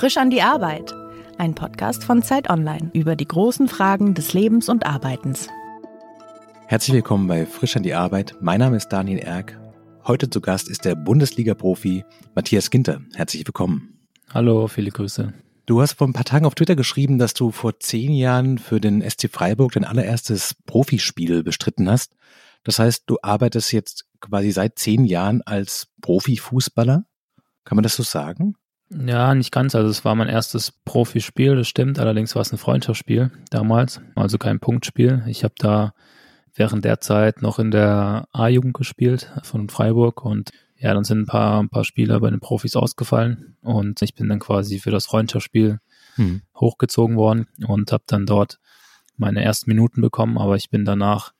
Frisch an die Arbeit. Ein Podcast von Zeit Online über die großen Fragen des Lebens und Arbeitens. Herzlich willkommen bei Frisch an die Arbeit. Mein Name ist Daniel Erck. Heute zu Gast ist der Bundesliga-Profi Matthias Ginter. Herzlich willkommen. Hallo, viele Grüße. Du hast vor ein paar Tagen auf Twitter geschrieben, dass du vor zehn Jahren für den SC Freiburg dein allererstes Profispiel bestritten hast. Das heißt, du arbeitest jetzt quasi seit zehn Jahren als Profifußballer. Kann man das so sagen? Ja, nicht ganz. Also es war mein erstes Profispiel, das stimmt. Allerdings war es ein Freundschaftsspiel damals, also kein Punktspiel. Ich habe da während der Zeit noch in der A-Jugend gespielt von Freiburg und ja, dann sind ein paar, ein paar Spieler bei den Profis ausgefallen und ich bin dann quasi für das Freundschaftsspiel hm. hochgezogen worden und habe dann dort meine ersten Minuten bekommen, aber ich bin danach,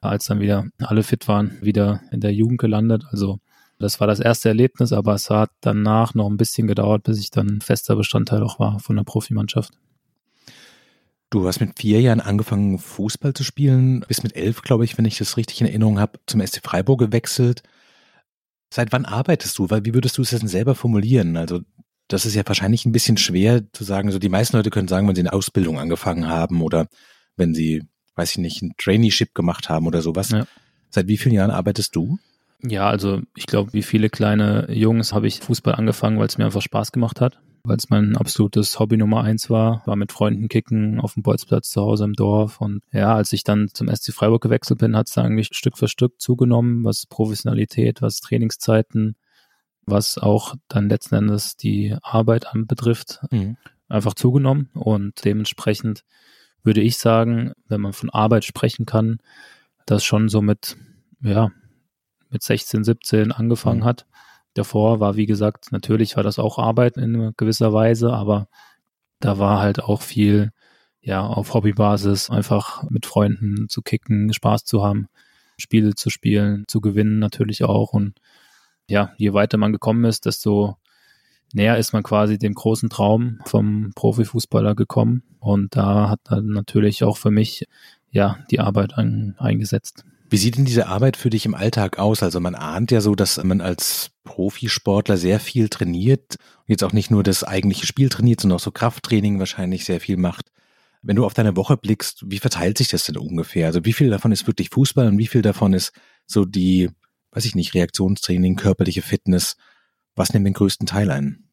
als dann wieder alle fit waren, wieder in der Jugend gelandet. Also das war das erste Erlebnis, aber es hat danach noch ein bisschen gedauert, bis ich dann fester Bestandteil auch war von der Profimannschaft. Du hast mit vier Jahren angefangen, Fußball zu spielen, bis mit elf, glaube ich, wenn ich das richtig in Erinnerung habe, zum SC Freiburg gewechselt. Seit wann arbeitest du? Weil wie würdest du es denn selber formulieren? Also das ist ja wahrscheinlich ein bisschen schwer zu sagen. So die meisten Leute können sagen, wenn sie eine Ausbildung angefangen haben oder wenn sie, weiß ich nicht, ein Traineeship gemacht haben oder sowas. Ja. Seit wie vielen Jahren arbeitest du? Ja, also ich glaube, wie viele kleine Jungs habe ich Fußball angefangen, weil es mir einfach Spaß gemacht hat, weil es mein absolutes Hobby Nummer eins war, war mit Freunden kicken auf dem Bolzplatz zu Hause im Dorf. Und ja, als ich dann zum SC Freiburg gewechselt bin, hat es eigentlich Stück für Stück zugenommen, was Professionalität, was Trainingszeiten, was auch dann letzten Endes die Arbeit anbetrifft, mhm. einfach zugenommen. Und dementsprechend würde ich sagen, wenn man von Arbeit sprechen kann, das schon so mit, ja, mit 16, 17 angefangen mhm. hat. Davor war, wie gesagt, natürlich war das auch Arbeit in gewisser Weise, aber da war halt auch viel, ja, auf Hobbybasis, einfach mit Freunden zu kicken, Spaß zu haben, Spiele zu spielen, zu gewinnen natürlich auch. Und ja, je weiter man gekommen ist, desto näher ist man quasi dem großen Traum vom Profifußballer gekommen. Und da hat dann natürlich auch für mich, ja, die Arbeit ein, eingesetzt. Wie sieht denn diese Arbeit für dich im Alltag aus? Also man ahnt ja so, dass man als Profisportler sehr viel trainiert jetzt auch nicht nur das eigentliche Spiel trainiert, sondern auch so Krafttraining wahrscheinlich sehr viel macht. Wenn du auf deine Woche blickst, wie verteilt sich das denn ungefähr? Also wie viel davon ist wirklich Fußball und wie viel davon ist so die, weiß ich nicht, Reaktionstraining, körperliche Fitness? Was nimmt den größten Teil ein?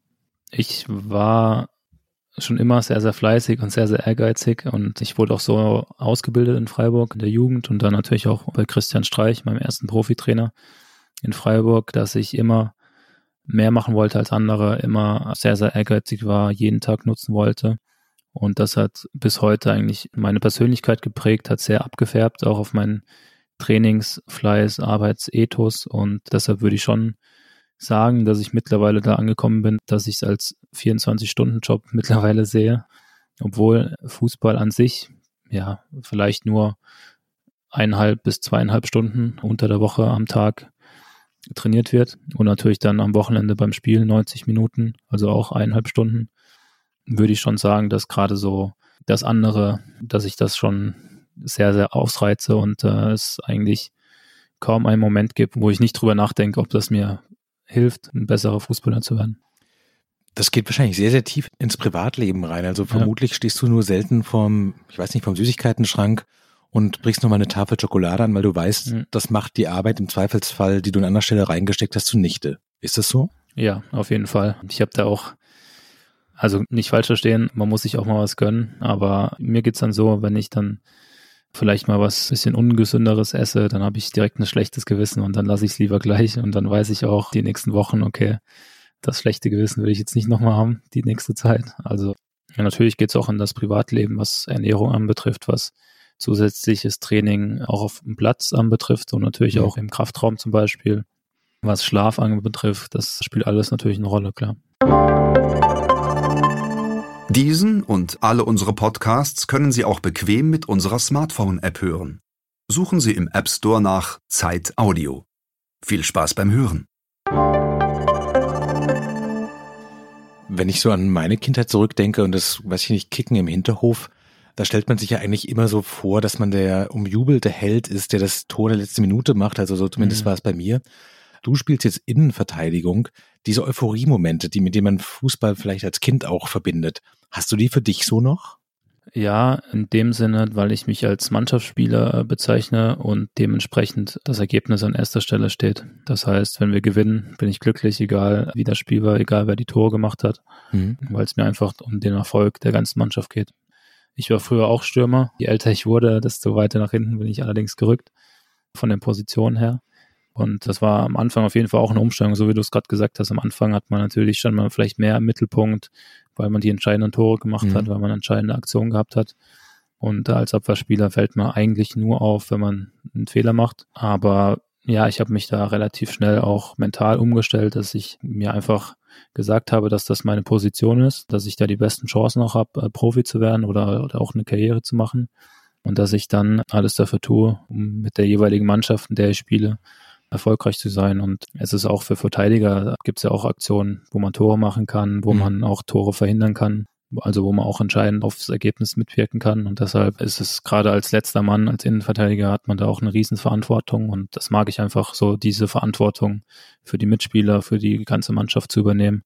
Ich war schon immer sehr, sehr fleißig und sehr, sehr ehrgeizig. Und ich wurde auch so ausgebildet in Freiburg in der Jugend und dann natürlich auch bei Christian Streich, meinem ersten Profitrainer in Freiburg, dass ich immer mehr machen wollte als andere, immer sehr, sehr ehrgeizig war, jeden Tag nutzen wollte. Und das hat bis heute eigentlich meine Persönlichkeit geprägt, hat sehr abgefärbt, auch auf meinen Trainingsfleiß, Arbeitsethos. Und deshalb würde ich schon sagen, dass ich mittlerweile da angekommen bin, dass ich es als 24-Stunden-Job mittlerweile sehe, obwohl Fußball an sich ja vielleicht nur eineinhalb bis zweieinhalb Stunden unter der Woche am Tag trainiert wird und natürlich dann am Wochenende beim Spiel 90 Minuten, also auch eineinhalb Stunden, würde ich schon sagen, dass gerade so das andere, dass ich das schon sehr, sehr ausreize und äh, es eigentlich kaum einen Moment gibt, wo ich nicht drüber nachdenke, ob das mir hilft, ein besserer Fußballer zu werden. Das geht wahrscheinlich sehr, sehr tief ins Privatleben rein. Also vermutlich ja. stehst du nur selten vom, ich weiß nicht, vom Süßigkeitenschrank und brichst nochmal eine Tafel Schokolade an, weil du weißt, mhm. das macht die Arbeit im Zweifelsfall, die du an anderer Stelle reingesteckt hast, zunichte. Ist das so? Ja, auf jeden Fall. Ich habe da auch, also nicht falsch verstehen, man muss sich auch mal was gönnen, aber mir geht's dann so, wenn ich dann vielleicht mal was bisschen ungesünderes esse, dann habe ich direkt ein schlechtes Gewissen und dann lasse ich es lieber gleich und dann weiß ich auch die nächsten Wochen, okay, das schlechte Gewissen will ich jetzt nicht nochmal haben, die nächste Zeit. Also ja, natürlich geht es auch in das Privatleben, was Ernährung anbetrifft, was zusätzliches Training auch auf dem Platz anbetrifft und natürlich auch im Kraftraum zum Beispiel. Was Schlaf anbetrifft, das spielt alles natürlich eine Rolle, klar. Diesen und alle unsere Podcasts können Sie auch bequem mit unserer Smartphone-App hören. Suchen Sie im App Store nach Zeit Audio. Viel Spaß beim Hören. Wenn ich so an meine Kindheit zurückdenke und das, weiß ich nicht, Kicken im Hinterhof, Da stellt man sich ja eigentlich immer so vor, dass man der umjubelte Held ist, der das Tor der letzten Minute macht. Also so zumindest mhm. war es bei mir. Du spielst jetzt Innenverteidigung. Diese Euphorie-Momente, die mit denen man Fußball vielleicht als Kind auch verbindet. Hast du die für dich so noch? Ja, in dem Sinne, weil ich mich als Mannschaftsspieler bezeichne und dementsprechend das Ergebnis an erster Stelle steht. Das heißt, wenn wir gewinnen, bin ich glücklich, egal wie das Spiel war, egal wer die Tore gemacht hat, mhm. weil es mir einfach um den Erfolg der ganzen Mannschaft geht. Ich war früher auch Stürmer. Je älter ich wurde, desto weiter nach hinten bin ich allerdings gerückt von den Positionen her. Und das war am Anfang auf jeden Fall auch eine Umstellung, so wie du es gerade gesagt hast. Am Anfang hat man natürlich schon mal vielleicht mehr im Mittelpunkt, weil man die entscheidenden Tore gemacht mhm. hat, weil man entscheidende Aktionen gehabt hat. Und als Abwehrspieler fällt man eigentlich nur auf, wenn man einen Fehler macht. Aber ja, ich habe mich da relativ schnell auch mental umgestellt, dass ich mir einfach gesagt habe, dass das meine Position ist, dass ich da die besten Chancen auch habe, äh, Profi zu werden oder, oder auch eine Karriere zu machen. Und dass ich dann alles dafür tue, um mit der jeweiligen Mannschaft, in der ich spiele, erfolgreich zu sein. Und es ist auch für Verteidiger, gibt es ja auch Aktionen, wo man Tore machen kann, wo mhm. man auch Tore verhindern kann. Also wo man auch entscheidend aufs Ergebnis mitwirken kann. Und deshalb ist es gerade als letzter Mann, als Innenverteidiger hat man da auch eine Riesenverantwortung. Und das mag ich einfach so, diese Verantwortung für die Mitspieler, für die ganze Mannschaft zu übernehmen.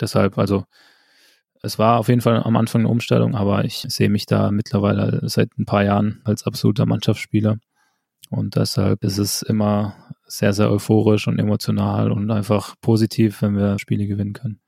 Deshalb, also es war auf jeden Fall am Anfang eine Umstellung, aber ich sehe mich da mittlerweile seit ein paar Jahren als absoluter Mannschaftsspieler. Und deshalb ist es immer sehr, sehr euphorisch und emotional und einfach positiv, wenn wir Spiele gewinnen können.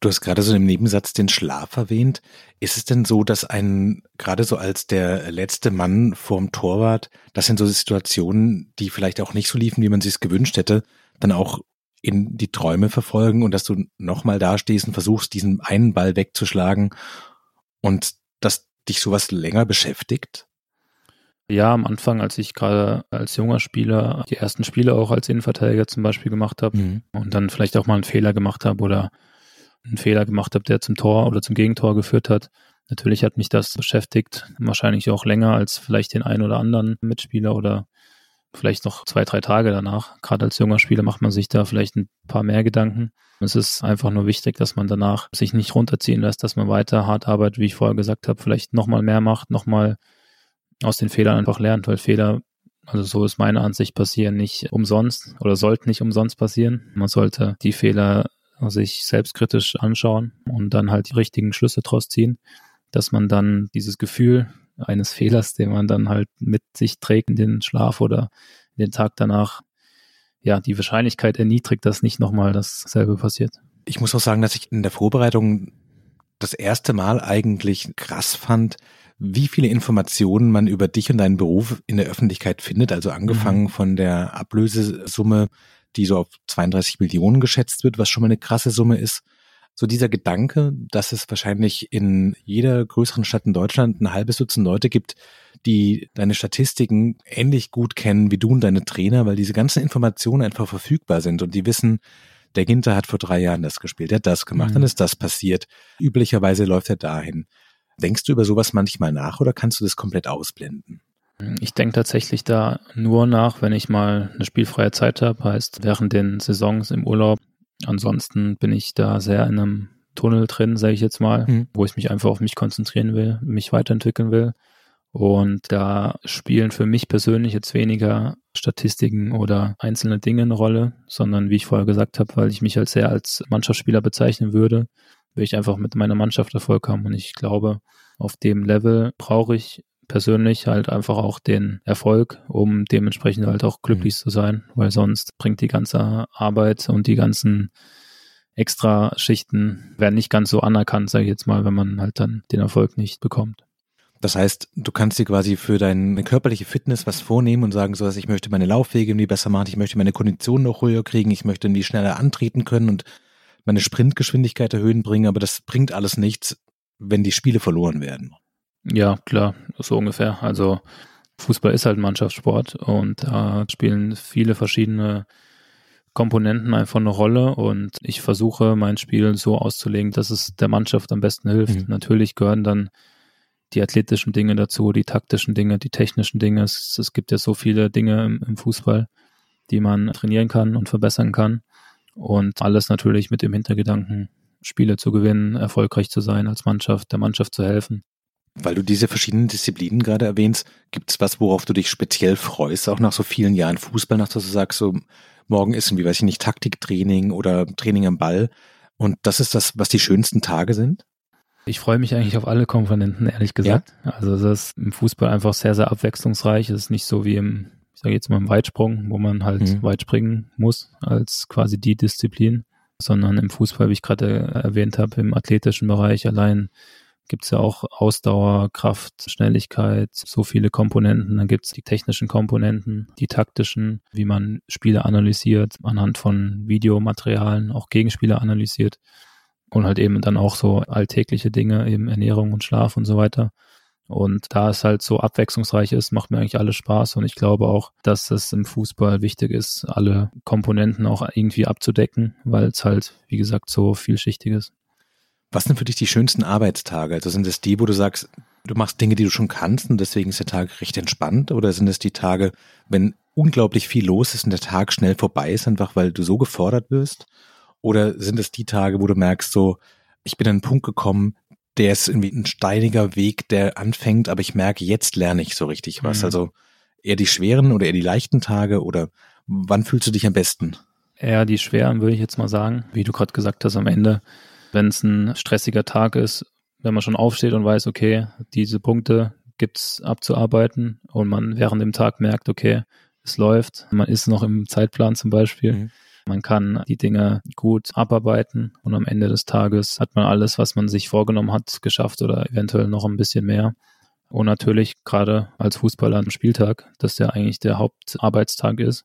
Du hast gerade so im Nebensatz den Schlaf erwähnt. Ist es denn so, dass ein, gerade so als der letzte Mann vorm Torwart, das sind so Situationen, die vielleicht auch nicht so liefen, wie man sich es gewünscht hätte, dann auch in die Träume verfolgen und dass du nochmal dastehst und versuchst, diesen einen Ball wegzuschlagen und dass dich sowas länger beschäftigt? Ja, am Anfang, als ich gerade als junger Spieler die ersten Spiele auch als Innenverteidiger zum Beispiel gemacht habe mhm. und dann vielleicht auch mal einen Fehler gemacht habe oder einen Fehler gemacht habe, der zum Tor oder zum Gegentor geführt hat. Natürlich hat mich das beschäftigt, wahrscheinlich auch länger als vielleicht den einen oder anderen Mitspieler oder vielleicht noch zwei, drei Tage danach. Gerade als junger Spieler macht man sich da vielleicht ein paar mehr Gedanken. Es ist einfach nur wichtig, dass man danach sich nicht runterziehen lässt, dass man weiter hart arbeitet, wie ich vorher gesagt habe, vielleicht nochmal mehr macht, nochmal aus den Fehlern einfach lernt, weil Fehler, also so ist meine Ansicht, passieren nicht umsonst oder sollten nicht umsonst passieren. Man sollte die Fehler sich selbstkritisch anschauen und dann halt die richtigen Schlüsse draus ziehen, dass man dann dieses Gefühl eines Fehlers, den man dann halt mit sich trägt in den Schlaf oder den Tag danach, ja, die Wahrscheinlichkeit erniedrigt, dass nicht nochmal dasselbe passiert. Ich muss auch sagen, dass ich in der Vorbereitung das erste Mal eigentlich krass fand, wie viele Informationen man über dich und deinen Beruf in der Öffentlichkeit findet. Also angefangen mhm. von der Ablösesumme, die so auf 32 Millionen geschätzt wird, was schon mal eine krasse Summe ist. So dieser Gedanke, dass es wahrscheinlich in jeder größeren Stadt in Deutschland ein halbes Dutzend Leute gibt, die deine Statistiken ähnlich gut kennen wie du und deine Trainer, weil diese ganzen Informationen einfach verfügbar sind und die wissen, der Ginter hat vor drei Jahren das gespielt, der hat das gemacht, mhm. dann ist das passiert. Üblicherweise läuft er dahin. Denkst du über sowas manchmal nach oder kannst du das komplett ausblenden? Ich denke tatsächlich da nur nach, wenn ich mal eine spielfreie Zeit habe, heißt während den Saisons im Urlaub. Ansonsten bin ich da sehr in einem Tunnel drin, sage ich jetzt mal, mhm. wo ich mich einfach auf mich konzentrieren will, mich weiterentwickeln will. Und da spielen für mich persönlich jetzt weniger Statistiken oder einzelne Dinge eine Rolle, sondern wie ich vorher gesagt habe, weil ich mich als sehr als Mannschaftsspieler bezeichnen würde, will ich einfach mit meiner Mannschaft Erfolg haben. Und ich glaube, auf dem Level brauche ich persönlich halt einfach auch den Erfolg, um dementsprechend halt auch glücklich mhm. zu sein, weil sonst bringt die ganze Arbeit und die ganzen extra Schichten werden nicht ganz so anerkannt, sage ich jetzt mal, wenn man halt dann den Erfolg nicht bekommt. Das heißt, du kannst dir quasi für deine körperliche Fitness was vornehmen und sagen, so dass ich möchte meine Laufwege irgendwie besser machen, ich möchte meine Kondition noch höher kriegen, ich möchte irgendwie schneller antreten können und meine Sprintgeschwindigkeit erhöhen bringen, aber das bringt alles nichts, wenn die Spiele verloren werden. Ja, klar, so ungefähr. Also Fußball ist halt ein Mannschaftssport und da spielen viele verschiedene Komponenten einfach eine Rolle und ich versuche mein Spiel so auszulegen, dass es der Mannschaft am besten hilft. Mhm. Natürlich gehören dann die athletischen Dinge dazu, die taktischen Dinge, die technischen Dinge. Es, es gibt ja so viele Dinge im, im Fußball, die man trainieren kann und verbessern kann. Und alles natürlich mit dem Hintergedanken, Spiele zu gewinnen, erfolgreich zu sein als Mannschaft, der Mannschaft zu helfen. Weil du diese verschiedenen Disziplinen gerade erwähnst, gibt es was, worauf du dich speziell freust, auch nach so vielen Jahren Fußball, nach dass du sagst, so morgen ist irgendwie, weiß ich nicht, Taktiktraining oder Training am Ball und das ist das, was die schönsten Tage sind? Ich freue mich eigentlich auf alle Komponenten, ehrlich gesagt. Ja. Also das ist im Fußball einfach sehr, sehr abwechslungsreich. Es ist nicht so wie im, ich sage jetzt mal im Weitsprung, wo man halt mhm. weit springen muss als quasi die Disziplin, sondern im Fußball, wie ich gerade erwähnt habe, im athletischen Bereich allein gibt es ja auch Ausdauer, Kraft, Schnelligkeit, so viele Komponenten. Dann gibt es die technischen Komponenten, die taktischen, wie man Spiele analysiert, anhand von Videomaterialien, auch Gegenspiele analysiert und halt eben dann auch so alltägliche Dinge, eben Ernährung und Schlaf und so weiter. Und da es halt so abwechslungsreich ist, macht mir eigentlich alles Spaß. Und ich glaube auch, dass es im Fußball wichtig ist, alle Komponenten auch irgendwie abzudecken, weil es halt, wie gesagt, so vielschichtig ist. Was sind für dich die schönsten Arbeitstage? Also sind es die, wo du sagst, du machst Dinge, die du schon kannst und deswegen ist der Tag recht entspannt? Oder sind es die Tage, wenn unglaublich viel los ist und der Tag schnell vorbei ist, einfach weil du so gefordert wirst? Oder sind es die Tage, wo du merkst, so, ich bin an einen Punkt gekommen, der ist irgendwie ein steiniger Weg, der anfängt, aber ich merke, jetzt lerne ich so richtig was. Mhm. Also eher die schweren oder eher die leichten Tage oder wann fühlst du dich am besten? Eher die schweren, würde ich jetzt mal sagen. Wie du gerade gesagt hast, am Ende wenn es ein stressiger Tag ist, wenn man schon aufsteht und weiß, okay, diese Punkte gibt's abzuarbeiten und man während dem Tag merkt, okay, es läuft, man ist noch im Zeitplan zum Beispiel. Mhm. Man kann die Dinge gut abarbeiten und am Ende des Tages hat man alles, was man sich vorgenommen hat, geschafft oder eventuell noch ein bisschen mehr. Und natürlich gerade als Fußballer am Spieltag, dass der eigentlich der Hauptarbeitstag ist,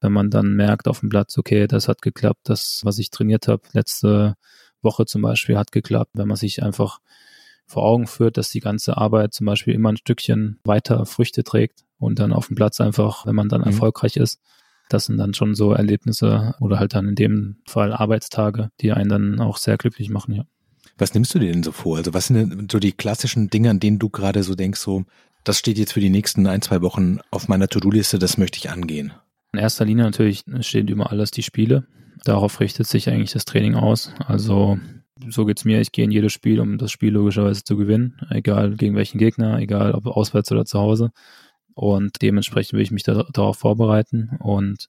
wenn man dann merkt auf dem Platz, okay, das hat geklappt, das, was ich trainiert habe, letzte Woche zum Beispiel hat geklappt, wenn man sich einfach vor Augen führt, dass die ganze Arbeit zum Beispiel immer ein Stückchen weiter Früchte trägt und dann auf dem Platz einfach, wenn man dann mhm. erfolgreich ist, das sind dann schon so Erlebnisse oder halt dann in dem Fall Arbeitstage, die einen dann auch sehr glücklich machen, ja. Was nimmst du dir denn so vor? Also was sind denn so die klassischen Dinge, an denen du gerade so denkst, so, das steht jetzt für die nächsten ein, zwei Wochen auf meiner To-Do-Liste, das möchte ich angehen? In erster Linie natürlich stehen über alles die Spiele. Darauf richtet sich eigentlich das Training aus. Also so geht's mir. Ich gehe in jedes Spiel, um das Spiel logischerweise zu gewinnen, egal gegen welchen Gegner, egal ob auswärts oder zu Hause. Und dementsprechend will ich mich da, darauf vorbereiten. Und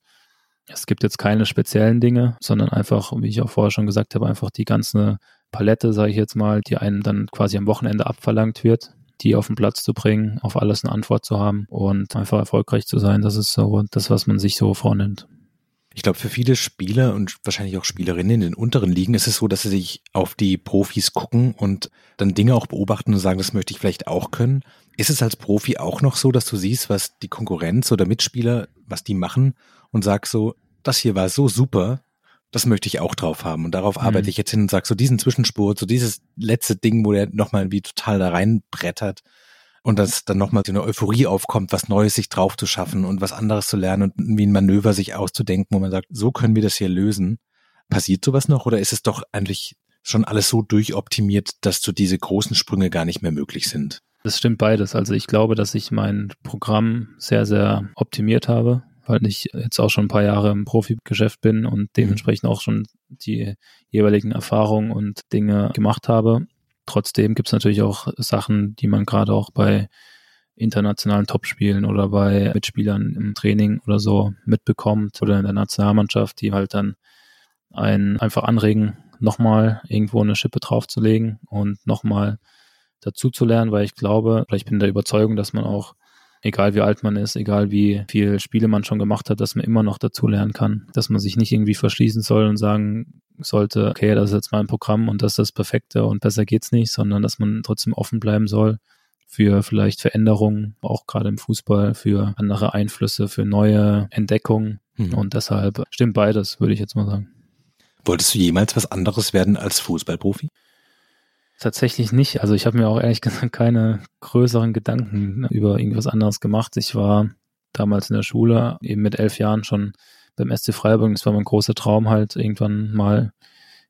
es gibt jetzt keine speziellen Dinge, sondern einfach, wie ich auch vorher schon gesagt habe, einfach die ganze Palette, sage ich jetzt mal, die einem dann quasi am Wochenende abverlangt wird, die auf den Platz zu bringen, auf alles eine Antwort zu haben und einfach erfolgreich zu sein. Das ist so das, was man sich so vornimmt. Ich glaube, für viele Spieler und wahrscheinlich auch Spielerinnen in den unteren Ligen ist es so, dass sie sich auf die Profis gucken und dann Dinge auch beobachten und sagen, das möchte ich vielleicht auch können. Ist es als Profi auch noch so, dass du siehst, was die Konkurrenz oder Mitspieler, was die machen und sagst so, das hier war so super, das möchte ich auch drauf haben und darauf mhm. arbeite ich jetzt hin und sag so diesen Zwischenspurt, so dieses letzte Ding, wo der nochmal wie total da reinbrettert, und dass dann nochmal so eine Euphorie aufkommt, was Neues sich drauf zu schaffen und was anderes zu lernen und wie ein Manöver sich auszudenken, wo man sagt, so können wir das hier lösen. Passiert sowas noch oder ist es doch eigentlich schon alles so durchoptimiert, dass so diese großen Sprünge gar nicht mehr möglich sind? Das stimmt beides. Also ich glaube, dass ich mein Programm sehr, sehr optimiert habe, weil ich jetzt auch schon ein paar Jahre im Profigeschäft bin und dementsprechend auch schon die jeweiligen Erfahrungen und Dinge gemacht habe. Trotzdem gibt es natürlich auch Sachen, die man gerade auch bei internationalen Topspielen oder bei Mitspielern im Training oder so mitbekommt oder in der Nationalmannschaft, die halt dann einen einfach anregen, nochmal irgendwo eine Schippe draufzulegen und nochmal dazu zu lernen, weil ich glaube, oder ich bin der Überzeugung, dass man auch, egal wie alt man ist, egal wie viele Spiele man schon gemacht hat, dass man immer noch dazu lernen kann, dass man sich nicht irgendwie verschließen soll und sagen, sollte, okay, das ist jetzt mein Programm und das ist das Perfekte und besser geht's nicht, sondern dass man trotzdem offen bleiben soll für vielleicht Veränderungen, auch gerade im Fußball, für andere Einflüsse, für neue Entdeckungen. Mhm. Und deshalb stimmt beides, würde ich jetzt mal sagen. Wolltest du jemals was anderes werden als Fußballprofi? Tatsächlich nicht. Also ich habe mir auch ehrlich gesagt keine größeren Gedanken über irgendwas anderes gemacht. Ich war damals in der Schule, eben mit elf Jahren schon beim SC Freiburg. Das war mein großer Traum halt, irgendwann mal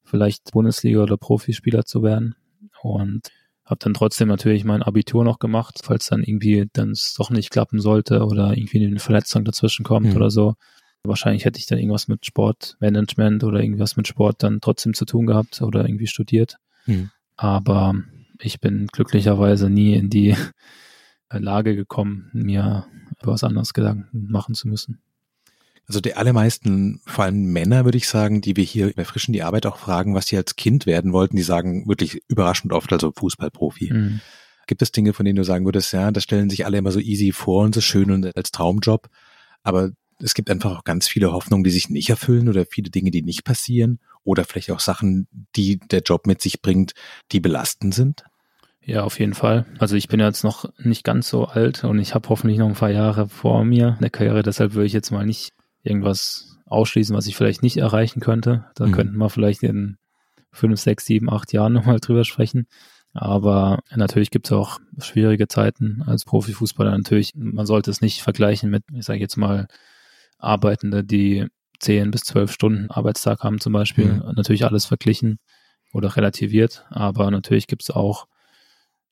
vielleicht Bundesliga oder Profispieler zu werden. Und habe dann trotzdem natürlich mein Abitur noch gemacht, falls dann irgendwie dann es doch nicht klappen sollte oder irgendwie eine Verletzung dazwischen kommt mhm. oder so. Wahrscheinlich hätte ich dann irgendwas mit Sportmanagement oder irgendwas mit Sport dann trotzdem zu tun gehabt oder irgendwie studiert. Mhm. Aber ich bin glücklicherweise nie in die Lage gekommen, mir was anderes Gedanken machen zu müssen. Also die allermeisten, vor allem Männer, würde ich sagen, die wir hier bei Frischen die Arbeit auch fragen, was sie als Kind werden wollten, die sagen wirklich überraschend oft, also Fußballprofi. Mhm. Gibt es Dinge, von denen du sagen würdest, ja, das stellen sich alle immer so easy vor und so schön und als Traumjob, aber es gibt einfach auch ganz viele Hoffnungen, die sich nicht erfüllen oder viele Dinge, die nicht passieren oder vielleicht auch Sachen, die der Job mit sich bringt, die belastend sind? Ja, auf jeden Fall. Also ich bin jetzt noch nicht ganz so alt und ich habe hoffentlich noch ein paar Jahre vor mir in der Karriere. Deshalb würde ich jetzt mal nicht irgendwas ausschließen, was ich vielleicht nicht erreichen könnte. Da mhm. könnten wir vielleicht in fünf, sechs, sieben, acht Jahren nochmal drüber sprechen. Aber natürlich gibt es auch schwierige Zeiten als Profifußballer. Natürlich, man sollte es nicht vergleichen mit, ich sage jetzt mal, Arbeitende, die zehn bis zwölf Stunden Arbeitstag haben zum Beispiel. Mhm. Natürlich alles verglichen oder relativiert. Aber natürlich gibt es auch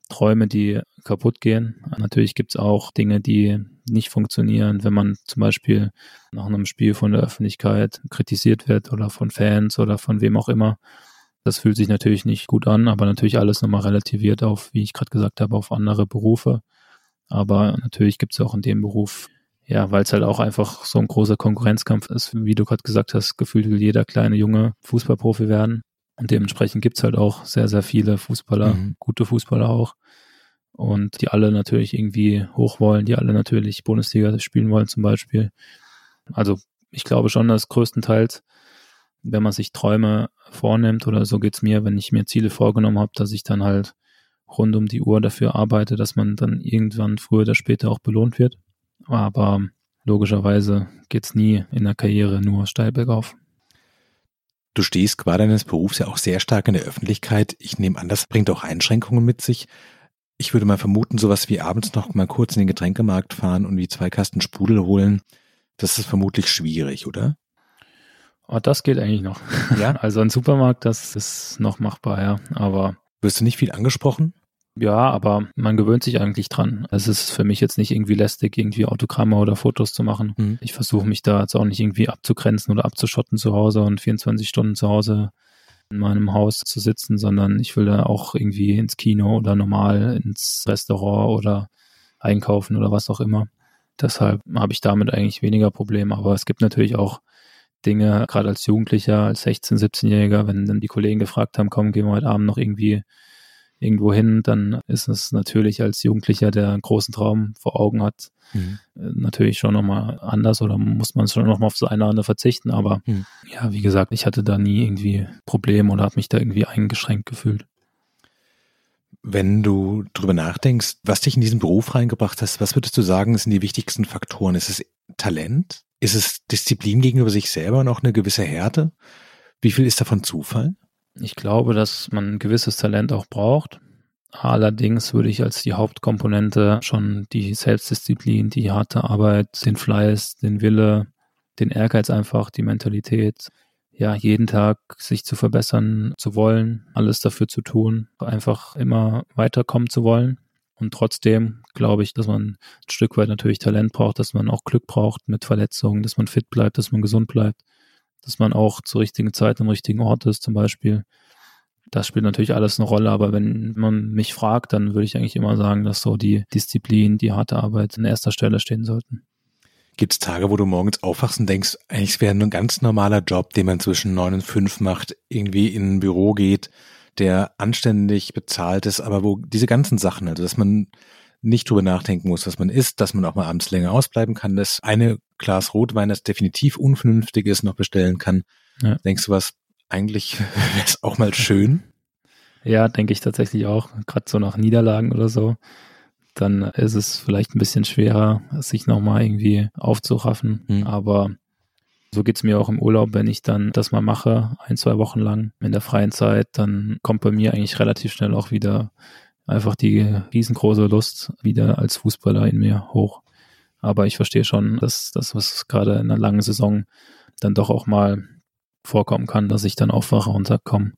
Träume, die kaputt gehen. Natürlich gibt es auch Dinge, die nicht funktionieren, wenn man zum Beispiel nach einem Spiel von der Öffentlichkeit kritisiert wird oder von Fans oder von wem auch immer. Das fühlt sich natürlich nicht gut an, aber natürlich alles nochmal relativiert auf, wie ich gerade gesagt habe, auf andere Berufe. Aber natürlich gibt es auch in dem Beruf, ja, weil es halt auch einfach so ein großer Konkurrenzkampf ist, wie du gerade gesagt hast, gefühlt will jeder kleine Junge Fußballprofi werden. Und dementsprechend gibt es halt auch sehr, sehr viele Fußballer, mhm. gute Fußballer auch. Und die alle natürlich irgendwie hoch wollen, die alle natürlich Bundesliga spielen wollen zum Beispiel. Also ich glaube schon, dass größtenteils, wenn man sich Träume vornimmt, oder so geht's mir, wenn ich mir Ziele vorgenommen habe, dass ich dann halt rund um die Uhr dafür arbeite, dass man dann irgendwann früher oder später auch belohnt wird. Aber logischerweise geht's nie in der Karriere nur steil bergauf. Du stehst qua deines Berufs ja auch sehr stark in der Öffentlichkeit. Ich nehme an, das bringt auch Einschränkungen mit sich. Ich würde mal vermuten, sowas wie abends noch mal kurz in den Getränkemarkt fahren und wie zwei Kasten Sprudel holen, das ist vermutlich schwierig, oder? Oh, das geht eigentlich noch. Ja. Also ein Supermarkt, das ist noch machbar, ja. Aber. Wirst du nicht viel angesprochen? Ja, aber man gewöhnt sich eigentlich dran. Es ist für mich jetzt nicht irgendwie lästig, irgendwie Autogramme oder Fotos zu machen. Mhm. Ich versuche mich da jetzt auch nicht irgendwie abzugrenzen oder abzuschotten zu Hause und 24 Stunden zu Hause in meinem Haus zu sitzen, sondern ich will da auch irgendwie ins Kino oder normal ins Restaurant oder einkaufen oder was auch immer. Deshalb habe ich damit eigentlich weniger Probleme. Aber es gibt natürlich auch Dinge, gerade als Jugendlicher, als 16-, 17-Jähriger, wenn dann die Kollegen gefragt haben, komm, gehen wir heute Abend noch irgendwie irgendwo hin, dann ist es natürlich als Jugendlicher, der einen großen Traum vor Augen hat, mhm. Äh, natürlich schon nochmal anders oder muss man schon nochmal auf so eine oder andere verzichten. Aber mhm. ja, wie gesagt, ich hatte da nie irgendwie Probleme oder habe mich da irgendwie eingeschränkt gefühlt. Wenn du drüber nachdenkst, was dich in diesen Beruf reingebracht hast, was würdest du sagen, sind die wichtigsten Faktoren? Ist es Talent? Ist es Disziplin gegenüber sich selber und auch eine gewisse Härte? Wie viel ist davon Zufall? Ich glaube, dass man ein gewisses Talent auch braucht. Allerdings würde ich als die Hauptkomponente schon die Selbstdisziplin, die harte Arbeit, den Fleiß, den Wille, den Ehrgeiz einfach, die Mentalität, ja, jeden Tag sich zu verbessern zu wollen, alles dafür zu tun, einfach immer weiterkommen zu wollen. Und trotzdem glaube ich, dass man ein Stück weit natürlich Talent braucht, dass man auch Glück braucht mit Verletzungen, dass man fit bleibt, dass man gesund bleibt dass man auch zur richtigen Zeit am richtigen Ort ist zum Beispiel. Das spielt natürlich alles eine Rolle, aber wenn man mich fragt, dann würde ich eigentlich immer sagen, dass so die Disziplin, die harte Arbeit an erster Stelle stehen sollten. Gibt es Tage, wo du morgens aufwachst und denkst, eigentlich wäre ein ganz normaler Job, den man zwischen neun und fünf macht, irgendwie in ein Büro geht, der anständig bezahlt ist, aber wo diese ganzen Sachen, also dass man nicht drüber nachdenken muss, was man isst, dass man auch mal abends länger ausbleiben kann, dass eine Glas Rotwein, das definitiv unvernünftig ist, noch bestellen kann. Ja. Denkst du was, eigentlich wäre es auch mal schön? Ja, denke ich tatsächlich auch. Gerade so nach Niederlagen oder so. Dann ist es vielleicht ein bisschen schwerer, sich nochmal irgendwie aufzuraffen. Hm. Aber so geht's mir auch im Urlaub, wenn ich dann das mal mache, ein, zwei Wochen lang in der freien Zeit, dann kommt bei mir eigentlich relativ schnell auch wieder einfach die riesengroße Lust wieder als Fußballer in mir hoch. Aber ich verstehe schon, dass das, was gerade in einer langen Saison dann doch auch mal vorkommen kann, dass ich dann aufwache und sage, komm,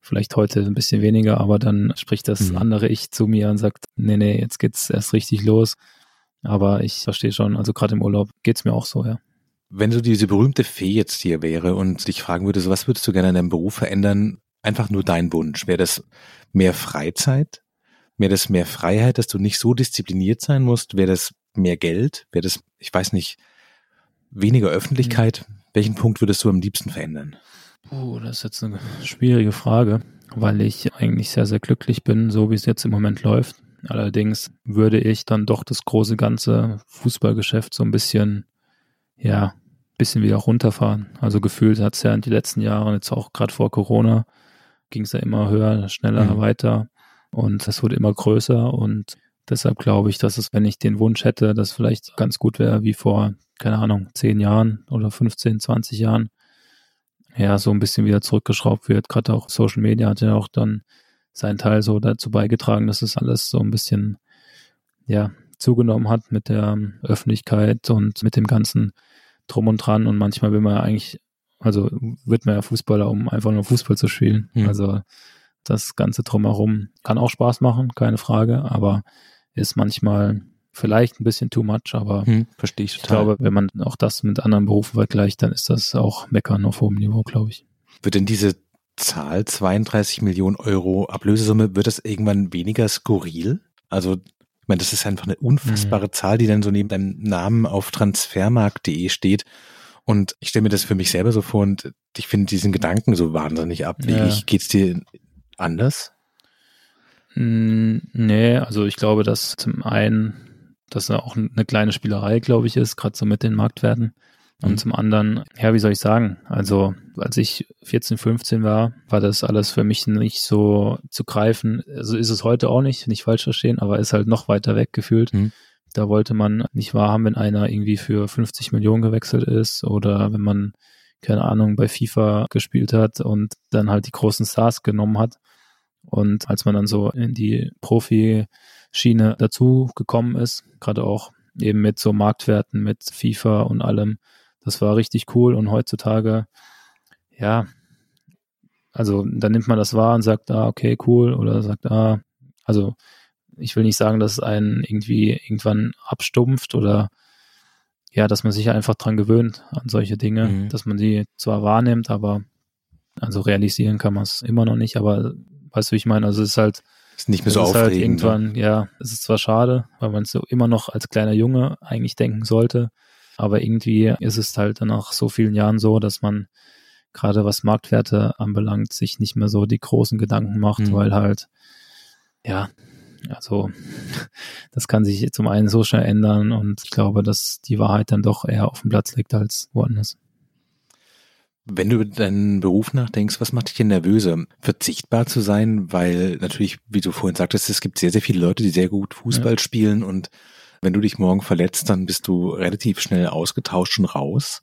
vielleicht heute ein bisschen weniger, aber dann spricht das mhm. andere Ich zu mir und sagt, nee, nee, jetzt geht's erst richtig los. Aber ich verstehe schon, also gerade im Urlaub geht's mir auch so, ja. Wenn du diese berühmte Fee jetzt hier wäre und dich fragen würde, so was würdest du gerne in deinem Beruf verändern? einfach nur dein Wunsch? Wäre das mehr Freizeit? Wäre das mehr Freiheit, dass du nicht so diszipliniert sein musst? Wäre das mehr Geld? Wäre das, ich weiß nicht, weniger Öffentlichkeit? Mhm. Welchen Punkt würdest du am liebsten verändern? Puh, das ist jetzt eine schwierige Frage, weil ich eigentlich sehr, sehr glücklich bin, so wie es jetzt im Moment läuft. Allerdings würde ich dann doch das große ganze Fußballgeschäft so ein bisschen, ja, bisschen wieder runterfahren. Also gefühlt hat es ja in die letzten Jahre, jetzt auch gerade vor Corona, ging es ja immer höher, schneller, mhm. weiter und es wurde immer größer und deshalb glaube ich, dass es, wenn ich den Wunsch hätte, dass vielleicht ganz gut wäre, wie vor, keine Ahnung, zehn Jahren oder 15, 20 Jahren, ja, so ein bisschen wieder zurückgeschraubt wird. Gerade auch Social Media hat ja auch dann seinen Teil so dazu beigetragen, dass es alles so ein bisschen, ja, zugenommen hat mit der Öffentlichkeit und mit dem ganzen Drum und Dran. Und manchmal will man ja eigentlich, also wird man ja Fußballer, um einfach nur Fußball zu spielen. Mhm. Also das Ganze drumherum kann auch Spaß machen, keine Frage, aber ist manchmal vielleicht ein bisschen too much, aber hm, verstehe ich total. Ich glaube, wenn man auch das mit anderen Berufen vergleicht, dann ist das auch Meckern auf hohem Niveau, glaube ich. Wird denn diese Zahl 32 Millionen Euro Ablösesumme, wird das irgendwann weniger skurril? Also, ich meine, das ist einfach eine unfassbare mhm. Zahl, die dann so neben deinem Namen auf transfermarkt.de steht. Und ich stelle mir das für mich selber so vor und ich finde diesen Gedanken so wahnsinnig abwegig. Ja. Geht's dir anders? Nee, also ich glaube, dass zum einen dass er auch eine kleine Spielerei, glaube ich, ist, gerade so mit den Marktwerten. Und mhm. zum anderen, ja, wie soll ich sagen? Also, als ich 14, 15 war, war das alles für mich nicht so zu greifen. Also ist es heute auch nicht, nicht falsch verstehen, aber ist halt noch weiter weg gefühlt. Mhm. Da wollte man nicht wahrhaben, wenn einer irgendwie für 50 Millionen gewechselt ist oder wenn man, keine Ahnung, bei FIFA gespielt hat und dann halt die großen Stars genommen hat. Und als man dann so in die Profi Schiene dazu gekommen ist, gerade auch eben mit so Marktwerten, mit FIFA und allem. Das war richtig cool und heutzutage, ja, also da nimmt man das wahr und sagt, ah, okay, cool, oder sagt, ah, also ich will nicht sagen, dass es einen irgendwie irgendwann abstumpft oder ja, dass man sich einfach dran gewöhnt an solche Dinge, mhm. dass man die zwar wahrnimmt, aber also realisieren kann man es immer noch nicht, aber weißt du, wie ich meine? Also es ist halt, ist nicht mehr so aufregend. Halt ne? irgendwann, ja, es ist zwar schade, weil man es so immer noch als kleiner Junge eigentlich denken sollte, aber irgendwie ist es halt dann nach so vielen Jahren so, dass man gerade was Marktwerte anbelangt, sich nicht mehr so die großen Gedanken macht, mhm. weil halt, ja, also das kann sich zum einen so schnell ändern und ich glaube, dass die Wahrheit dann doch eher auf dem Platz liegt als woanders. Wenn du über deinen Beruf nachdenkst, was macht dich denn nervöser? Verzichtbar zu sein, weil natürlich, wie du vorhin sagtest, es gibt sehr, sehr viele Leute, die sehr gut Fußball ja. spielen und wenn du dich morgen verletzt, dann bist du relativ schnell ausgetauscht und raus.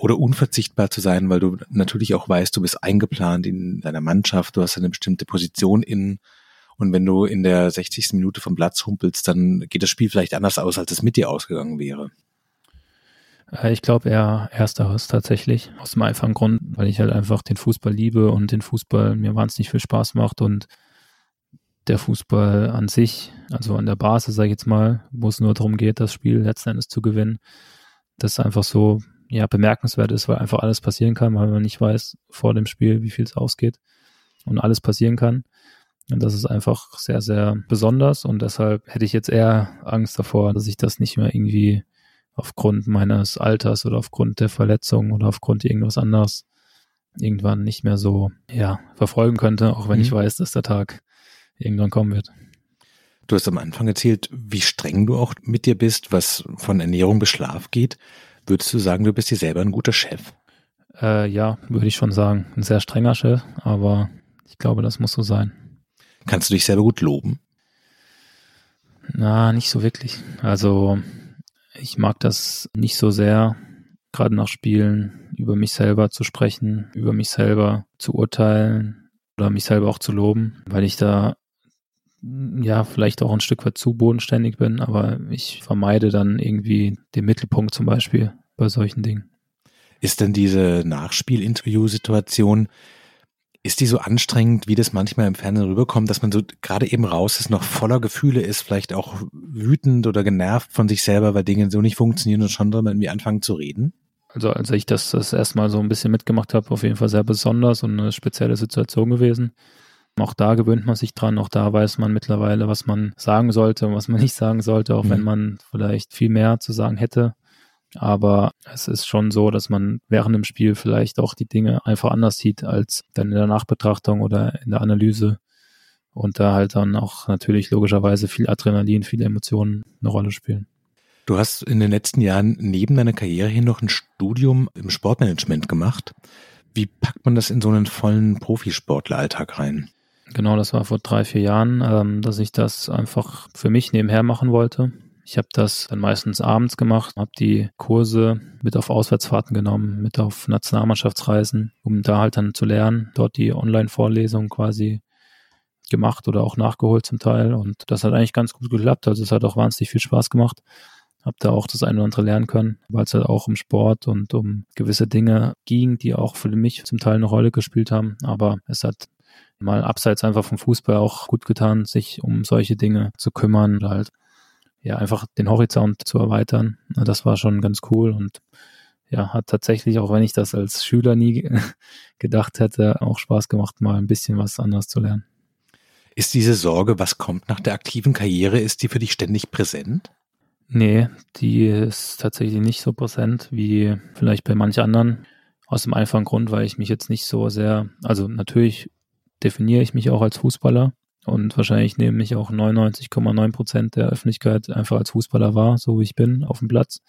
Oder unverzichtbar zu sein, weil du natürlich auch weißt, du bist eingeplant in deiner Mannschaft, du hast eine bestimmte Position in und wenn du in der 60. Minute vom Platz humpelst, dann geht das Spiel vielleicht anders aus, als es mit dir ausgegangen wäre. Äh, ich glaube eher ersteres tatsächlich. Aus dem einfachen Grund, weil ich halt einfach den Fußball liebe und den Fußball mir wahnsinnig viel Spaß macht und der Fußball an sich, also an der Basis, sage ich jetzt mal, wo es nur darum geht, das Spiel letzten Endes zu gewinnen, das einfach so ja bemerkenswert ist, weil einfach alles passieren kann, weil man nicht weiß vor dem Spiel, wie viel es ausgeht und alles passieren kann. Und das ist einfach sehr, sehr besonders und deshalb hätte ich jetzt eher Angst davor, dass ich das nicht mehr irgendwie aufgrund meines Alters oder aufgrund der Verletzung oder aufgrund irgendwas anderes irgendwann nicht mehr so ja, verfolgen könnte, auch wenn mhm. ich weiß, dass der Tag irgendwann kommen wird. Du hast am Anfang erzählt, wie streng du auch mit dir bist, was von Ernährung bis Schlaf geht. Würdest du sagen, du bist dir selber ein guter Chef? Äh, ja, würde ich schon sagen. Ein sehr strenger Chef, aber ich glaube, das muss so sein. Kannst du dich selber gut loben? Na, nicht so wirklich. Also ich mag das nicht so sehr, gerade nach Spielen über mich selber zu sprechen, über mich selber zu urteilen oder mich selber auch zu loben, weil ich da ja vielleicht auch ein Stück weit zu bodenständig bin, aber ich vermeide dann irgendwie den Mittelpunkt zum Beispiel bei solchen Dingen. Ist denn diese Nachspiel-Interview-Situation ist die so anstrengend, wie das manchmal im Fernsehen rüberkommt, dass man so gerade eben raus ist, noch voller Gefühle ist, vielleicht auch wütend oder genervt von sich selber, weil Dinge so nicht funktionieren und schon man irgendwie anfangen zu reden? Also als ich das das erstmal so ein bisschen mitgemacht habe, auf jeden Fall sehr besonders und eine spezielle Situation gewesen. Auch da gewöhnt man sich dran, auch da weiß man mittlerweile, was man sagen sollte und was man nicht sagen sollte, auch mhm. wenn man vielleicht viel mehr zu sagen hätte. Aber es ist schon so, dass man während dem Spiel vielleicht auch die Dinge einfach anders sieht als dann in der Nachbetrachtung oder in der Analyse. Und da halt dann auch natürlich logischerweise viel Adrenalin, viele Emotionen eine Rolle spielen. Du hast in den letzten Jahren neben deiner Karriere hin noch ein Studium im Sportmanagement gemacht. Wie packt man das in so einen vollen Profisportleralltag rein? Genau, das war vor drei, vier Jahren, ähm, dass ich das einfach für mich nebenher machen wollte. Ich habe das dann meistens abends gemacht, habe die Kurse mit auf Auswärtsfahrten genommen, mit auf Nationalmannschaftsreisen, um da halt dann zu lernen, dort die Online-Vorlesung quasi gemacht oder auch nachgeholt zum Teil. Und das hat eigentlich ganz gut geklappt. Also es hat auch wahnsinnig viel Spaß gemacht. Hab da auch das eine oder andere lernen können, weil es halt auch um Sport und um gewisse Dinge ging, die auch für mich zum Teil eine Rolle gespielt haben. Aber es hat mal abseits einfach vom Fußball auch gut getan, sich um solche Dinge zu kümmern halt ja einfach den Horizont zu erweitern. Das war schon ganz cool und ja, hat tatsächlich, auch wenn ich das als Schüler nie gedacht hätte, auch Spaß gemacht, mal ein bisschen was anderes zu lernen. Ist diese Sorge, was kommt nach der aktiven Karriere, ist die für dich ständig präsent? Nee, die ist tatsächlich nicht so präsent wie vielleicht bei manch anderen. Aus dem einfachen Grund, weil ich mich jetzt nicht so sehr, also natürlich definiere ich mich auch als Fußballer und wahrscheinlich nehme mich auch 99,9 Prozent der Öffentlichkeit einfach als Fußballer wahr, so wie ich bin auf dem Platz.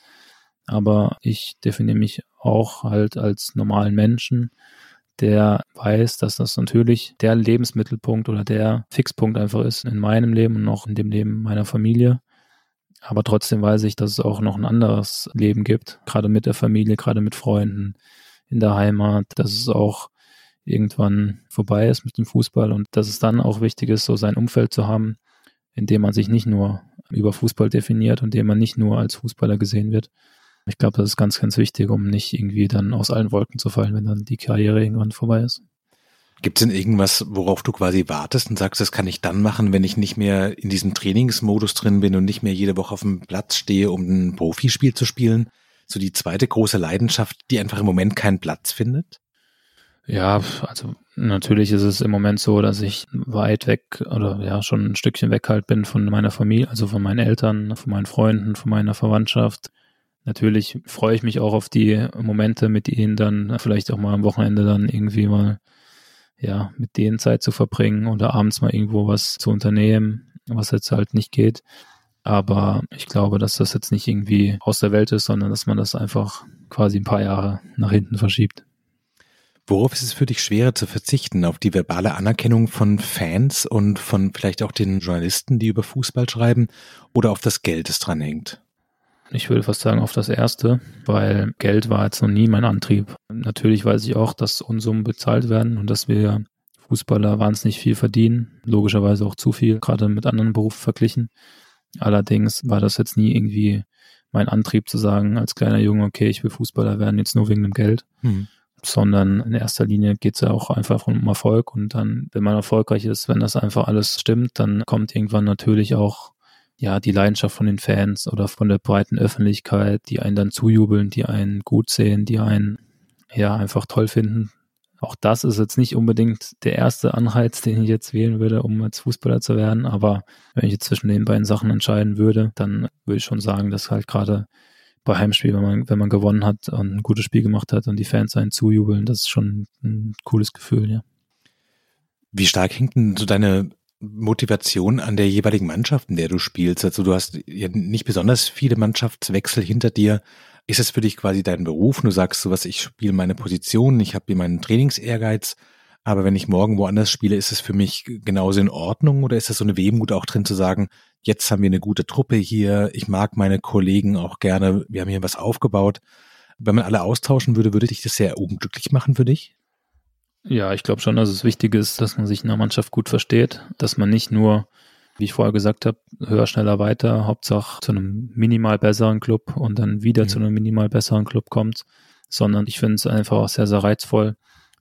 Aber ich definiere mich auch halt als normalen Menschen, der weiß, dass das natürlich der Lebensmittelpunkt oder der Fixpunkt einfach ist in meinem Leben und auch in dem Leben meiner Familie. Aber trotzdem weiß ich, dass es auch noch ein anderes Leben gibt, gerade mit der Familie, gerade mit Freunden in der Heimat, dass es auch irgendwann vorbei ist mit dem Fußball und dass es dann auch wichtig ist, so sein Umfeld zu haben, in dem man sich nicht nur über Fußball definiert und dem man nicht nur als Fußballer gesehen wird, ich glaube, das ist ganz, ganz wichtig, um nicht irgendwie dann aus allen Wolken zu fallen, wenn dann die Karriere irgendwann vorbei ist. Gibt es denn irgendwas, worauf du quasi wartest und sagst, das kann ich dann machen, wenn ich nicht mehr in diesem Trainingsmodus drin bin und nicht mehr jede Woche auf dem Platz stehe, um ein Profispiel zu spielen? So die zweite große Leidenschaft, die einfach im Moment keinen Platz findet? Ja, also natürlich ist es im Moment so, dass ich weit weg oder ja schon ein Stückchen weg halt bin von meiner Familie, also von meinen Eltern, von meinen Freunden, von meiner Verwandtschaft. Natürlich freue ich mich auch auf die Momente mit ihnen dann, vielleicht auch mal am Wochenende dann irgendwie mal, ja, mit denen Zeit zu verbringen oder abends mal irgendwo was zu unternehmen, was jetzt halt nicht geht. Aber ich glaube, dass das jetzt nicht irgendwie aus der Welt ist, sondern dass man das einfach quasi ein paar Jahre nach hinten verschiebt. Worauf ist es für dich schwerer zu verzichten? Auf die verbale Anerkennung von Fans und von vielleicht auch den Journalisten, die über Fußball schreiben, oder auf das Geld, das dran hängt? Ich würde fast sagen auf das erste, weil Geld war jetzt noch nie mein Antrieb. Natürlich weiß ich auch, dass Unsummen bezahlt werden und dass wir Fußballer wahnsinnig viel verdienen, logischerweise auch zu viel, gerade mit anderen Berufen verglichen. Allerdings war das jetzt nie irgendwie mein Antrieb zu sagen, als kleiner Junge, okay, ich will Fußballer werden, jetzt nur wegen dem Geld. Hm. Sondern in erster Linie geht es ja auch einfach um Erfolg. Und dann, wenn man erfolgreich ist, wenn das einfach alles stimmt, dann kommt irgendwann natürlich auch ja, die Leidenschaft von den Fans oder von der breiten Öffentlichkeit, die einen dann zujubeln, die einen gut sehen, die einen ja einfach toll finden. Auch das ist jetzt nicht unbedingt der erste Anreiz, den ich jetzt wählen würde, um als Fußballer zu werden. Aber wenn ich jetzt zwischen den beiden Sachen entscheiden würde, dann würde ich schon sagen, dass halt gerade bei Heimspiel, wenn man, wenn man gewonnen hat und ein gutes Spiel gemacht hat und die Fans einen zujubeln, das ist schon ein cooles Gefühl, ja. Wie stark hängt denn so deine Motivation an der jeweiligen Mannschaft, in der du spielst? Also du hast ja nicht besonders viele Mannschaftswechsel hinter dir. Ist es für dich quasi dein Beruf? Du sagst sowas, ich spiele meine Position, ich habe hier meinen Trainingsehrgeiz, aber wenn ich morgen woanders spiele, ist es für mich genauso in Ordnung oder ist das so eine Wehmut auch drin zu sagen, jetzt haben wir eine gute Truppe hier, ich mag meine Kollegen auch gerne, wir haben hier was aufgebaut. Wenn man alle austauschen würde, würde dich das sehr unglücklich machen für dich? Ja, ich glaube schon, dass es wichtig ist, dass man sich in der Mannschaft gut versteht, dass man nicht nur, wie ich vorher gesagt habe, höher, schneller, weiter, Hauptsache zu einem minimal besseren Club und dann wieder mhm. zu einem minimal besseren Club kommt, sondern ich finde es einfach auch sehr, sehr reizvoll,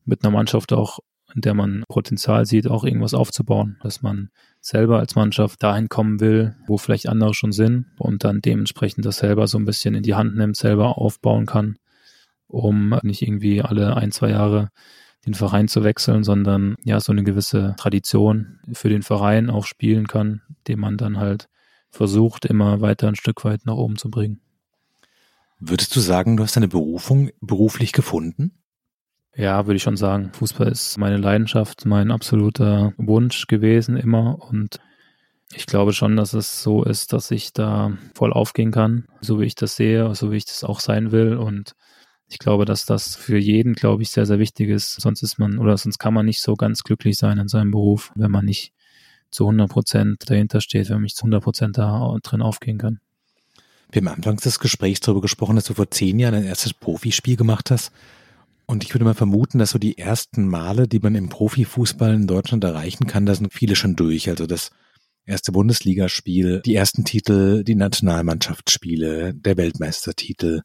mit einer Mannschaft auch, in der man Potenzial sieht, auch irgendwas aufzubauen, dass man selber als Mannschaft dahin kommen will, wo vielleicht andere schon sind und dann dementsprechend das selber so ein bisschen in die Hand nimmt, selber aufbauen kann um nicht irgendwie alle ein, zwei Jahre den Verein zu wechseln, sondern ja, so eine gewisse Tradition für den Verein auch spielen kann, den man dann halt versucht, immer weiter ein Stück weit nach oben zu bringen. Würdest du sagen, du hast deine Berufung beruflich gefunden? Ja, würde ich schon sagen. Fußball ist meine Leidenschaft, mein absoluter Wunsch gewesen immer und ich glaube schon, dass es so ist, dass ich da voll aufgehen kann, so wie ich das sehe, so wie ich das auch sein will. Und ich glaube, dass das für jeden, glaube ich, sehr, sehr wichtig ist. Sonst ist man oder sonst kann man nicht so ganz glücklich sein in seinem Beruf, wenn man nicht zu 100 Prozent dahinter steht, wenn man nicht zu 100 Prozent da drin aufgehen kann. Wir haben anfangs des Gesprächs darüber gesprochen, dass du vor zehn Jahren dein erstes Profispiel gemacht hast. Und ich würde mal vermuten, dass so die ersten Male, die man im Profifußball in Deutschland erreichen kann, da sind viele schon durch. Also das erste Bundesligaspiel, die ersten Titel, die Nationalmannschaftsspiele, der Weltmeistertitel.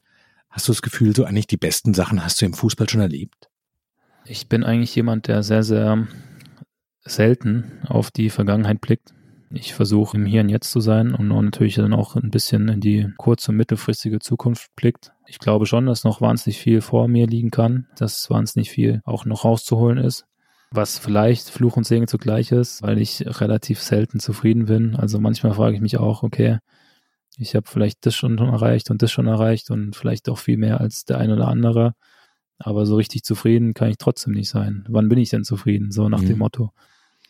Hast du das Gefühl, so eigentlich die besten Sachen hast du im Fußball schon erlebt? Ich bin eigentlich jemand, der sehr, sehr selten auf die Vergangenheit blickt. Ich versuche im Hier und Jetzt zu sein und natürlich dann auch ein bisschen in die kurz- und mittelfristige Zukunft blickt. Ich glaube schon, dass noch wahnsinnig viel vor mir liegen kann, dass wahnsinnig viel auch noch rauszuholen ist was vielleicht Fluch und Segen zugleich ist, weil ich relativ selten zufrieden bin. Also manchmal frage ich mich auch, okay, ich habe vielleicht das schon erreicht und das schon erreicht und vielleicht auch viel mehr als der eine oder andere. Aber so richtig zufrieden kann ich trotzdem nicht sein. Wann bin ich denn zufrieden? So nach mhm. dem Motto.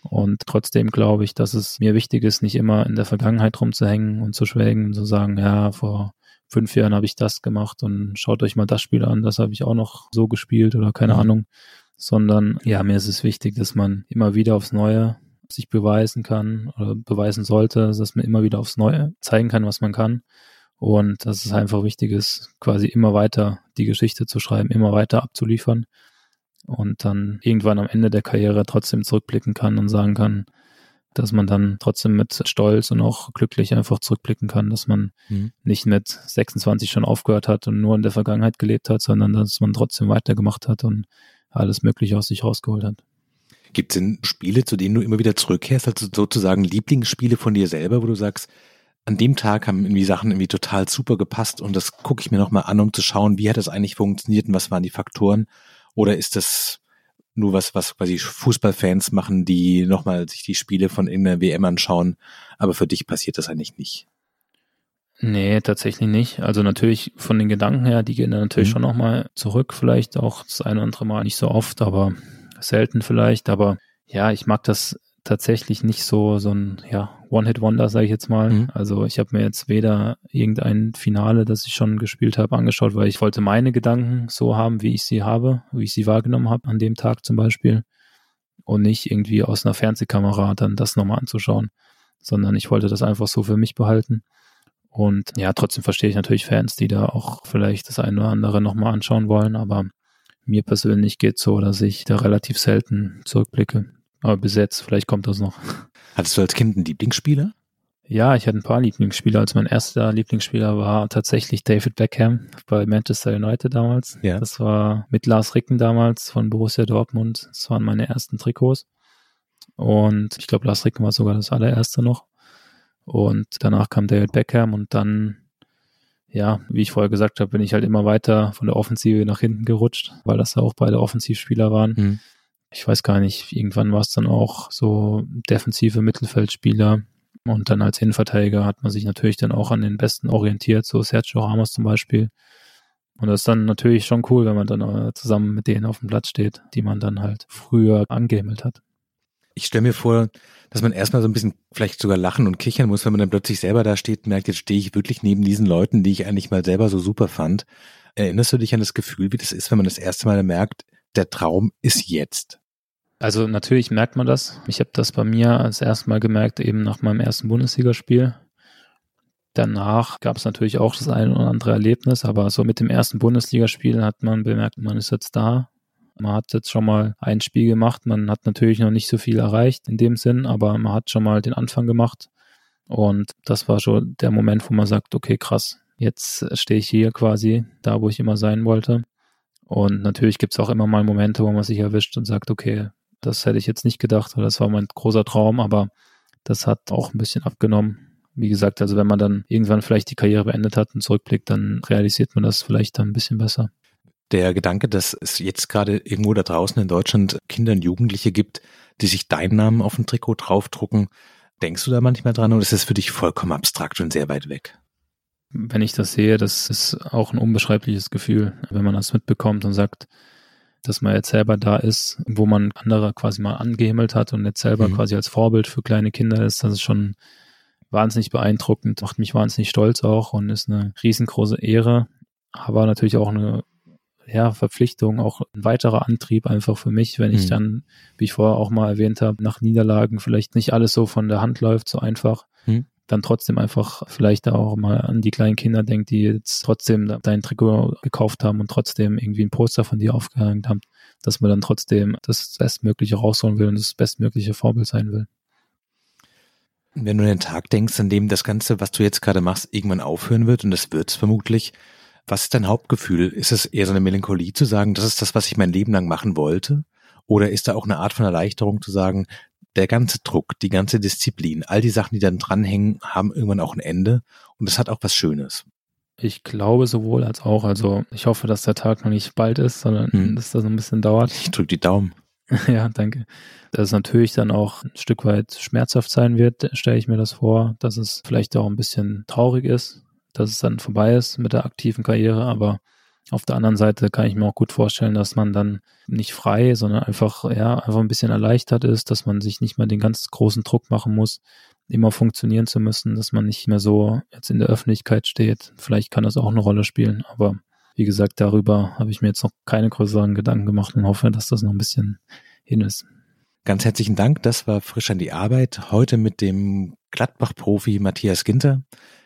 Und trotzdem glaube ich, dass es mir wichtig ist, nicht immer in der Vergangenheit rumzuhängen und zu schwelgen und zu sagen, ja, vor fünf Jahren habe ich das gemacht und schaut euch mal das Spiel an, das habe ich auch noch so gespielt oder keine mhm. Ahnung sondern ja, mir ist es wichtig, dass man immer wieder aufs Neue sich beweisen kann oder beweisen sollte, dass man immer wieder aufs Neue zeigen kann, was man kann. Und dass es einfach wichtig ist, quasi immer weiter die Geschichte zu schreiben, immer weiter abzuliefern und dann irgendwann am Ende der Karriere trotzdem zurückblicken kann und sagen kann, dass man dann trotzdem mit Stolz und auch glücklich einfach zurückblicken kann, dass man mhm. nicht mit 26 schon aufgehört hat und nur in der Vergangenheit gelebt hat, sondern dass man trotzdem weitergemacht hat und alles Mögliche aus sich rausgeholt hat. Gibt es denn Spiele, zu denen du immer wieder zurückkehrst, also sozusagen Lieblingsspiele von dir selber, wo du sagst, an dem Tag haben irgendwie Sachen irgendwie total super gepasst und das gucke ich mir nochmal an, um zu schauen, wie hat das eigentlich funktioniert und was waren die Faktoren? Oder ist das nur was, was quasi Fußballfans machen, die nochmal sich die Spiele von in der WM anschauen, aber für dich passiert das eigentlich nicht? Nee, tatsächlich nicht. Also natürlich von den Gedanken her, die gehen dann natürlich mhm. schon nochmal zurück, vielleicht auch das eine oder andere Mal, nicht so oft, aber selten vielleicht. Aber ja, ich mag das tatsächlich nicht so, so ein ja, One-Hit-Wonder, sage ich jetzt mal. Mhm. Also ich habe mir jetzt weder irgendein Finale, das ich schon gespielt habe, angeschaut, weil ich wollte meine Gedanken so haben, wie ich sie habe, wie ich sie wahrgenommen habe an dem Tag zum Beispiel. Und nicht irgendwie aus einer Fernsehkamera dann das nochmal anzuschauen, sondern ich wollte das einfach so für mich behalten. Und ja, trotzdem verstehe ich natürlich Fans, die da auch vielleicht das eine oder andere nochmal anschauen wollen, aber mir persönlich geht so, dass ich da relativ selten zurückblicke. Aber bis jetzt, vielleicht kommt das noch. Hattest du als Kind einen Lieblingsspieler? Ja, ich hatte ein paar Lieblingsspieler. Also mein erster Lieblingsspieler war tatsächlich David Beckham bei Manchester United damals. Ja. Das war mit Lars Ricken damals von Borussia Dortmund. Das waren meine ersten Trikots. Und ich glaube, Lars Ricken war sogar das allererste noch. Und danach kam David Beckham und dann, ja, wie ich vorher gesagt habe, bin ich halt immer weiter von der Offensive nach hinten gerutscht, weil das auch beide Offensivspieler waren. Mhm. Ich weiß gar nicht, irgendwann war es dann auch so defensive Mittelfeldspieler. Und dann als Innenverteidiger hat man sich natürlich dann auch an den Besten orientiert, so Sergio Ramos zum Beispiel. Und das ist dann natürlich schon cool, wenn man dann zusammen mit denen auf dem Platz steht, die man dann halt früher angehimmelt hat. Ich stelle mir vor, dass man erstmal so ein bisschen vielleicht sogar lachen und kichern muss, wenn man dann plötzlich selber da steht und merkt, jetzt stehe ich wirklich neben diesen Leuten, die ich eigentlich mal selber so super fand. Erinnerst du dich an das Gefühl, wie das ist, wenn man das erste Mal merkt, der Traum ist jetzt? Also natürlich merkt man das. Ich habe das bei mir als erstes Mal gemerkt, eben nach meinem ersten Bundesligaspiel. Danach gab es natürlich auch das eine oder andere Erlebnis, aber so mit dem ersten Bundesligaspiel hat man bemerkt, man ist jetzt da man hat jetzt schon mal ein Spiel gemacht. Man hat natürlich noch nicht so viel erreicht in dem Sinn, aber man hat schon mal den Anfang gemacht. Und das war schon der Moment, wo man sagt, okay, krass, jetzt stehe ich hier quasi da, wo ich immer sein wollte. Und natürlich gibt es auch immer mal Momente, wo man sich erwischt und sagt, okay, das hätte ich jetzt nicht gedacht das war mein großer Traum, aber das hat auch ein bisschen abgenommen. Wie gesagt, also wenn man dann irgendwann vielleicht die Karriere beendet hat und zurückblickt, dann realisiert man das vielleicht dann ein bisschen besser. Der Gedanke, dass es jetzt gerade irgendwo da draußen in Deutschland Kinder und Jugendliche gibt, die sich deinen Namen auf ein Trikot draufdrucken, denkst du da manchmal dran oder ist das für dich vollkommen abstrakt und sehr weit weg? Wenn ich das sehe, das ist auch ein unbeschreibliches Gefühl, wenn man das mitbekommt und sagt, dass man jetzt selber da ist, wo man andere quasi mal angehimmelt hat und jetzt selber mhm. quasi als Vorbild für kleine Kinder ist, das ist schon wahnsinnig beeindruckend, macht mich wahnsinnig stolz auch und ist eine riesengroße Ehre, aber natürlich auch eine ja, Verpflichtung, auch ein weiterer Antrieb einfach für mich, wenn ich mhm. dann, wie ich vorher auch mal erwähnt habe, nach Niederlagen vielleicht nicht alles so von der Hand läuft, so einfach, mhm. Dann trotzdem einfach vielleicht auch mal an die kleinen Kinder denkt, die jetzt trotzdem dein Trikot gekauft haben und trotzdem irgendwie ein Poster von dir aufgehängt haben, dass man dann trotzdem das Bestmögliche rausholen will und das bestmögliche Vorbild sein will. Wenn du an den Tag denkst, an dem das Ganze, was du jetzt gerade machst, irgendwann aufhören wird, und das wird es vermutlich, was ist dein Hauptgefühl? Ist es eher so eine Melancholie zu sagen, das ist das, was ich mein Leben lang machen wollte? Oder ist da auch eine Art von Erleichterung zu sagen, der ganze Druck, die ganze Disziplin, all die Sachen, die dann dranhängen, haben irgendwann auch ein Ende und es hat auch was Schönes. Ich glaube sowohl als auch. Also ich hoffe, dass der Tag noch nicht bald ist, sondern hm. dass das ein bisschen dauert. Ich drücke die Daumen. ja, danke. Dass es natürlich dann auch ein Stück weit schmerzhaft sein wird, stelle ich mir das vor, dass es vielleicht auch ein bisschen traurig ist, dass es dann vorbei ist mit der aktiven Karriere, aber auf der anderen Seite kann ich mir auch gut vorstellen, dass man dann nicht frei, sondern einfach, ja, einfach ein bisschen erleichtert ist, dass man sich nicht mehr den ganz großen Druck machen muss, immer funktionieren zu müssen, dass man nicht mehr so jetzt in der Öffentlichkeit steht. Vielleicht kann das auch eine Rolle spielen, aber wie gesagt, darüber habe ich mir jetzt noch keine größeren Gedanken gemacht und hoffe, dass das noch ein bisschen hin ist. Ganz herzlichen Dank. Das war frisch an die Arbeit. Heute mit dem Gladbach-Profi Matthias Ginter.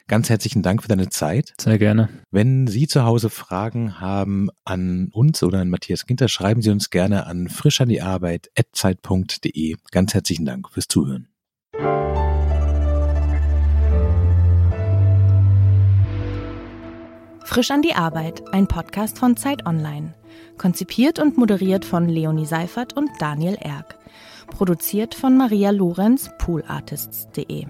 Ganz herzlichen Dank für deine Zeit. Sehr gerne. Wenn Sie zu Hause Fragen haben an uns oder an Matthias Ginter, schreiben Sie uns gerne an frischandiarbeit.zeit.de. Ganz herzlichen Dank fürs Zuhören. Frisch an die Arbeit, ein Podcast von Zeit Online. Konzipiert und moderiert von Leonie Seifert und Daniel Erck. Produziert von Maria Lorenz, poolartists.de.